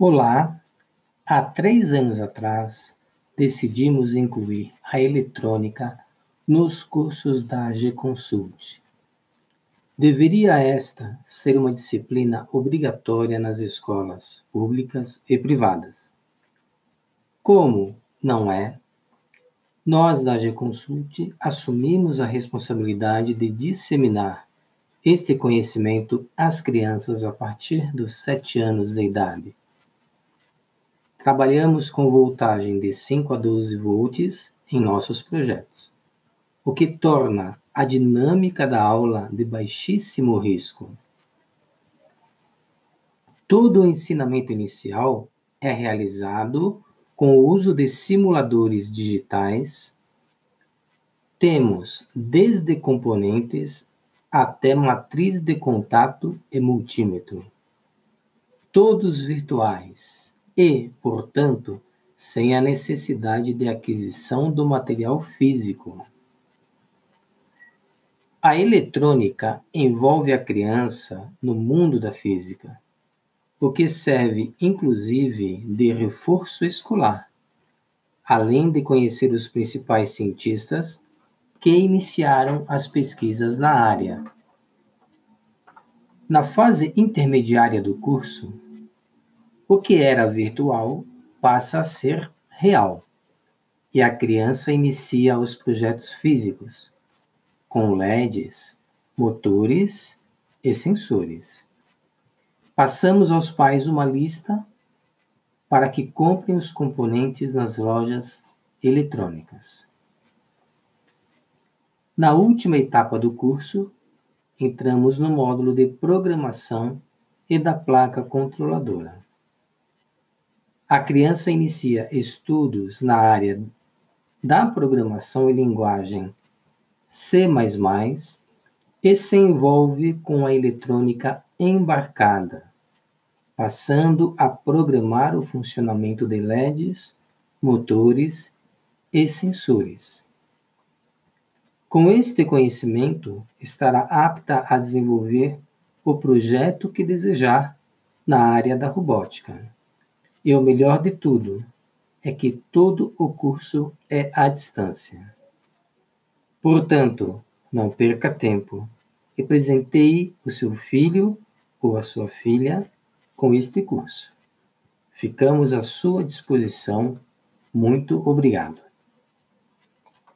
Olá! Há três anos atrás, decidimos incluir a eletrônica nos cursos da G-Consult. Deveria esta ser uma disciplina obrigatória nas escolas públicas e privadas. Como não é, nós da G-Consult assumimos a responsabilidade de disseminar este conhecimento às crianças a partir dos sete anos de idade Trabalhamos com voltagem de 5 a 12 volts em nossos projetos, o que torna a dinâmica da aula de baixíssimo risco. Todo o ensinamento inicial é realizado com o uso de simuladores digitais. Temos desde componentes até matriz de contato e multímetro. Todos virtuais e, portanto, sem a necessidade de aquisição do material físico. A eletrônica envolve a criança no mundo da física, o que serve inclusive de reforço escolar, além de conhecer os principais cientistas que iniciaram as pesquisas na área. Na fase intermediária do curso, o que era virtual passa a ser real. E a criança inicia os projetos físicos, com LEDs, motores e sensores. Passamos aos pais uma lista para que comprem os componentes nas lojas eletrônicas. Na última etapa do curso, entramos no módulo de programação e da placa controladora a criança inicia estudos na área da programação e linguagem C++ e se envolve com a eletrônica embarcada, passando a programar o funcionamento de LEDs, motores e sensores. Com este conhecimento, estará apta a desenvolver o projeto que desejar na área da robótica. E o melhor de tudo é que todo o curso é à distância. Portanto, não perca tempo e presenteie o seu filho ou a sua filha com este curso. Ficamos à sua disposição. Muito obrigado.